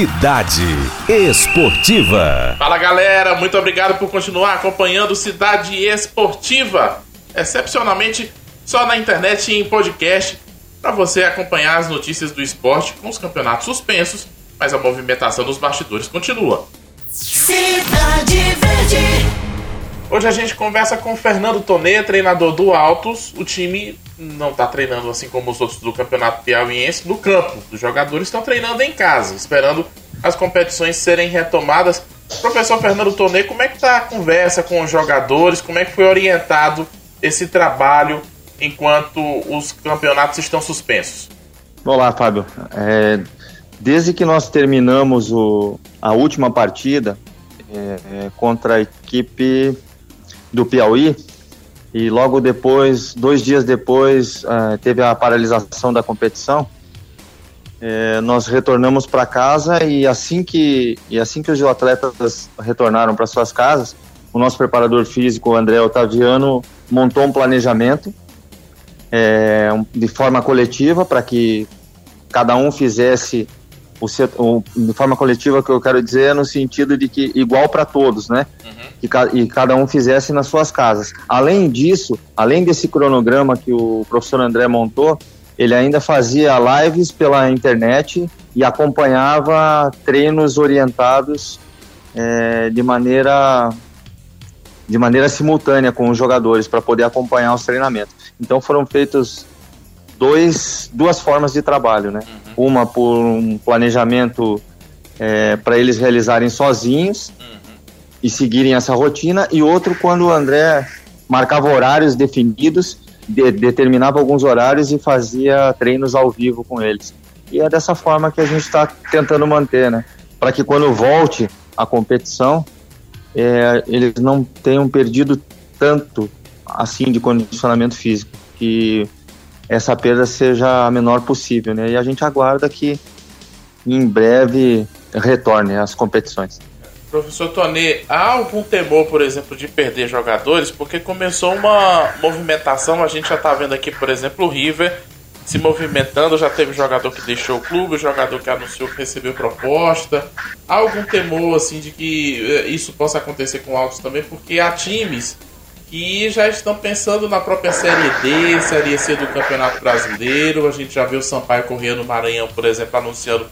Cidade Esportiva. Fala galera, muito obrigado por continuar acompanhando Cidade Esportiva. Excepcionalmente só na internet e em podcast, para você acompanhar as notícias do esporte com os campeonatos suspensos, mas a movimentação dos bastidores continua. Cidade Verde. Hoje a gente conversa com Fernando Tonê, treinador do Altos. O time não está treinando assim como os outros do Campeonato Piauiense no campo. Os jogadores estão treinando em casa, esperando as competições serem retomadas. Professor Fernando Tonê, como é que está a conversa com os jogadores? Como é que foi orientado esse trabalho enquanto os campeonatos estão suspensos? Olá, Fábio. É, desde que nós terminamos o, a última partida é, é contra a equipe do Piauí, e logo depois, dois dias depois, uh, teve a paralisação da competição. É, nós retornamos para casa e assim que e assim que os atletas retornaram para suas casas, o nosso preparador físico, André Otaviano, montou um planejamento é, de forma coletiva para que cada um fizesse o, o, de forma coletiva que eu quero dizer é no sentido de que igual para todos, né? Uhum. Que, e cada um fizesse nas suas casas. Além disso, além desse cronograma que o professor André montou, ele ainda fazia lives pela internet e acompanhava treinos orientados é, de maneira de maneira simultânea com os jogadores para poder acompanhar os treinamentos. Então foram feitos dois, duas formas de trabalho, né? Uhum. Uma por um planejamento é, para eles realizarem sozinhos uhum. e seguirem essa rotina, e outro quando o André marcava horários definidos, de, determinava alguns horários e fazia treinos ao vivo com eles. E é dessa forma que a gente está tentando manter, né? Para que quando volte a competição, é, eles não tenham perdido tanto assim de condicionamento físico, que essa perda seja a menor possível, né? E a gente aguarda que em breve retorne às competições. Professor Tony, há algum temor, por exemplo, de perder jogadores? Porque começou uma movimentação, a gente já está vendo aqui, por exemplo, o River se movimentando, já teve jogador que deixou o clube, jogador que anunciou que recebeu proposta. Há algum temor assim de que eh, isso possa acontecer com o também, porque há times que já estão pensando na própria Série D, Série C do Campeonato Brasileiro. A gente já viu o Sampaio Corrêa no Maranhão, por exemplo, anunciando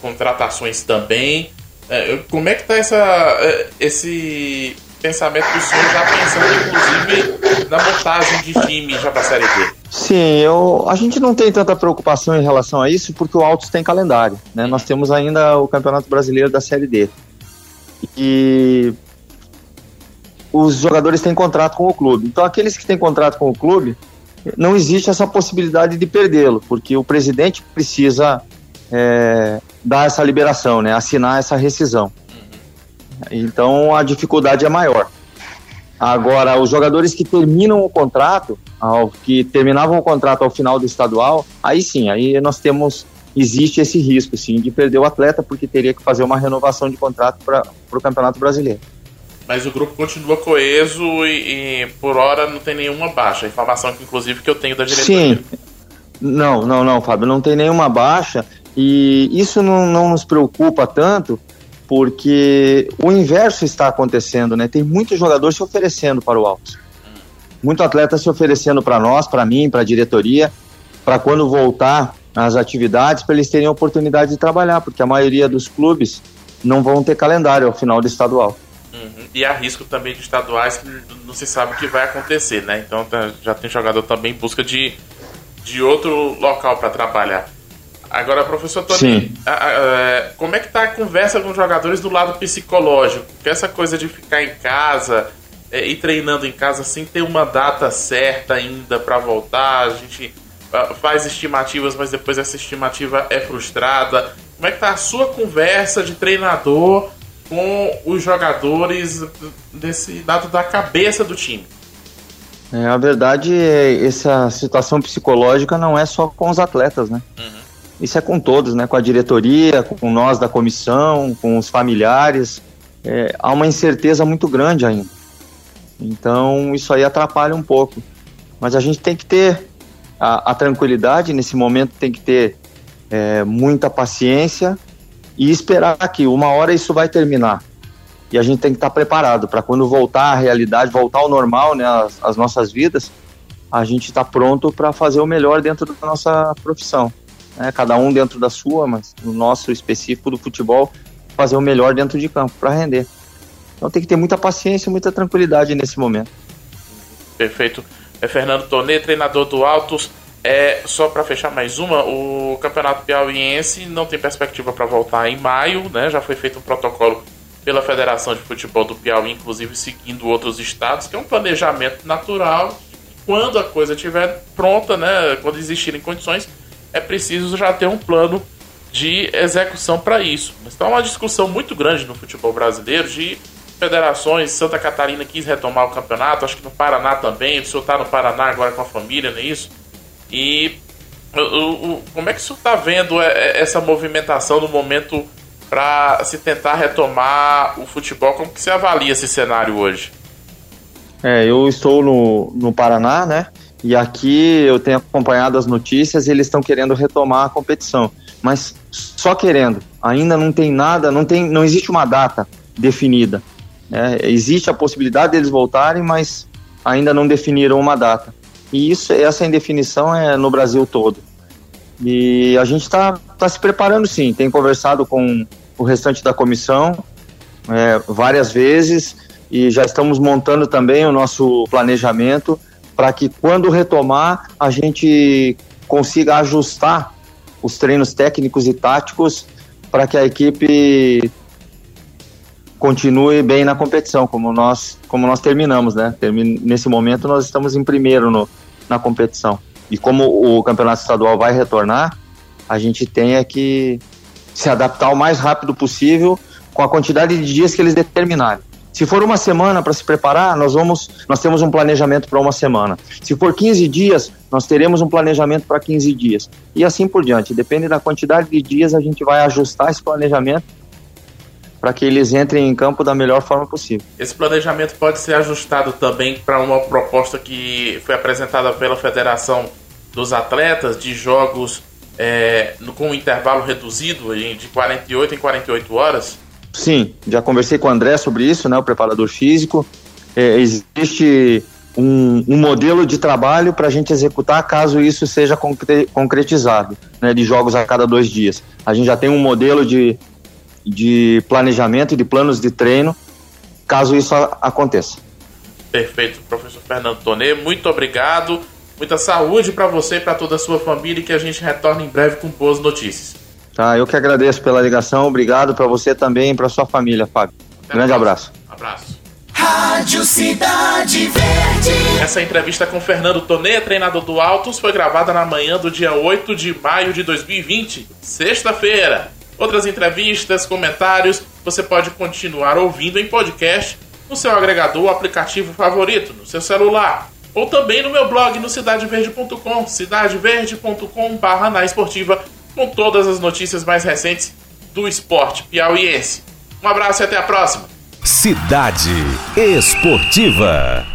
contratações também. É, como é que está é, esse pensamento do senhor já pensando, inclusive, na montagem de time já para a Série D? Sim, eu, a gente não tem tanta preocupação em relação a isso, porque o Altos tem calendário. Né? Nós temos ainda o Campeonato Brasileiro da Série D. E os jogadores têm contrato com o clube. Então, aqueles que têm contrato com o clube, não existe essa possibilidade de perdê-lo, porque o presidente precisa é, dar essa liberação, né? assinar essa rescisão. Então, a dificuldade é maior. Agora, os jogadores que terminam o contrato, ao, que terminavam o contrato ao final do estadual, aí sim, aí nós temos, existe esse risco sim de perder o atleta, porque teria que fazer uma renovação de contrato para o Campeonato Brasileiro. Mas o grupo continua coeso e, e, por hora não tem nenhuma baixa. A informação que, inclusive, que eu tenho da diretoria. Sim. Não, não, não, Fábio, não tem nenhuma baixa. E isso não, não nos preocupa tanto, porque o inverso está acontecendo, né? Tem muito jogador se oferecendo para o Altos. Muito atleta se oferecendo para nós, para mim, para a diretoria, para quando voltar às atividades, para eles terem a oportunidade de trabalhar, porque a maioria dos clubes não vão ter calendário ao final do estadual. E há risco também de estaduais que não se sabe o que vai acontecer, né? Então tá, já tem jogador também em busca de, de outro local para trabalhar. Agora, professor Tony, a, a, a, é, como é que tá a conversa com os jogadores do lado psicológico? Porque essa coisa de ficar em casa é, e treinando em casa sem ter uma data certa ainda para voltar, a gente uh, faz estimativas, mas depois essa estimativa é frustrada. Como é que tá a sua conversa de treinador com os jogadores desse lado da cabeça do time? É, a verdade é essa situação psicológica não é só com os atletas, né? Uhum. Isso é com todos, né? Com a diretoria, com nós da comissão, com os familiares. É, há uma incerteza muito grande ainda. Então isso aí atrapalha um pouco. Mas a gente tem que ter a, a tranquilidade nesse momento, tem que ter é, muita paciência e esperar que uma hora isso vai terminar. E a gente tem que estar preparado para quando voltar à realidade, voltar ao normal, né, as, as nossas vidas, a gente está pronto para fazer o melhor dentro da nossa profissão. Né? Cada um dentro da sua, mas no nosso específico do futebol, fazer o melhor dentro de campo para render. Então tem que ter muita paciência e muita tranquilidade nesse momento. Perfeito. É Fernando Tonê, treinador do Altos. É, só para fechar mais uma, o Campeonato Piauiense não tem perspectiva para voltar em maio, né? Já foi feito um protocolo pela Federação de Futebol do Piauí, inclusive seguindo outros estados, que é um planejamento natural. Quando a coisa estiver pronta, né, quando existirem condições, é preciso já ter um plano de execução para isso. Mas está uma discussão muito grande no futebol brasileiro de federações. Santa Catarina quis retomar o campeonato, acho que no Paraná também. O senhor está no Paraná agora com a família, não é isso? E como é que senhor está vendo é, é, essa movimentação no momento para se tentar retomar o futebol? Como que você avalia esse cenário hoje? É, eu estou no, no Paraná, né? E aqui eu tenho acompanhado as notícias, eles estão querendo retomar a competição, mas só querendo. Ainda não tem nada, não tem, não existe uma data definida. Né? Existe a possibilidade deles voltarem, mas ainda não definiram uma data. E isso, essa indefinição é no Brasil todo. E a gente está tá se preparando sim, tem conversado com o restante da comissão é, várias vezes e já estamos montando também o nosso planejamento para que quando retomar a gente consiga ajustar os treinos técnicos e táticos para que a equipe continue bem na competição, como nós, como nós terminamos, né? Termin nesse momento nós estamos em primeiro no, na competição. E como o campeonato estadual vai retornar, a gente tem é que se adaptar o mais rápido possível com a quantidade de dias que eles determinarem. Se for uma semana para se preparar, nós vamos, nós temos um planejamento para uma semana. Se for 15 dias, nós teremos um planejamento para 15 dias. E assim por diante. Depende da quantidade de dias, a gente vai ajustar esse planejamento para que eles entrem em campo da melhor forma possível. Esse planejamento pode ser ajustado também para uma proposta que foi apresentada pela Federação dos Atletas de jogos é, com um intervalo reduzido de 48 em 48 horas? Sim, já conversei com o André sobre isso, né, o preparador físico. É, existe um, um, modelo de trabalho para a gente executar caso isso seja concre concretizado, né, de jogos a cada dois dias. A gente já tem um modelo de, de planejamento, de planos de treino, caso isso aconteça. Perfeito, professor Fernando Tonê, muito obrigado. Muita saúde para você e para toda a sua família e que a gente retorne em breve com boas notícias. Tá, eu que agradeço pela ligação, obrigado para você também e para sua família, Fábio. Até Grande abraço. Abraço. Rádio Cidade Verde. Essa entrevista com Fernando Tonê, treinador do Altos, foi gravada na manhã do dia 8 de maio de 2020, sexta-feira. Outras entrevistas, comentários, você pode continuar ouvindo em podcast no seu agregador ou aplicativo favorito, no seu celular. Ou também no meu blog no cidadeverde.com, cidadeverde.com.br na esportiva com todas as notícias mais recentes do esporte piauiense. Um abraço e até a próxima. Cidade Esportiva.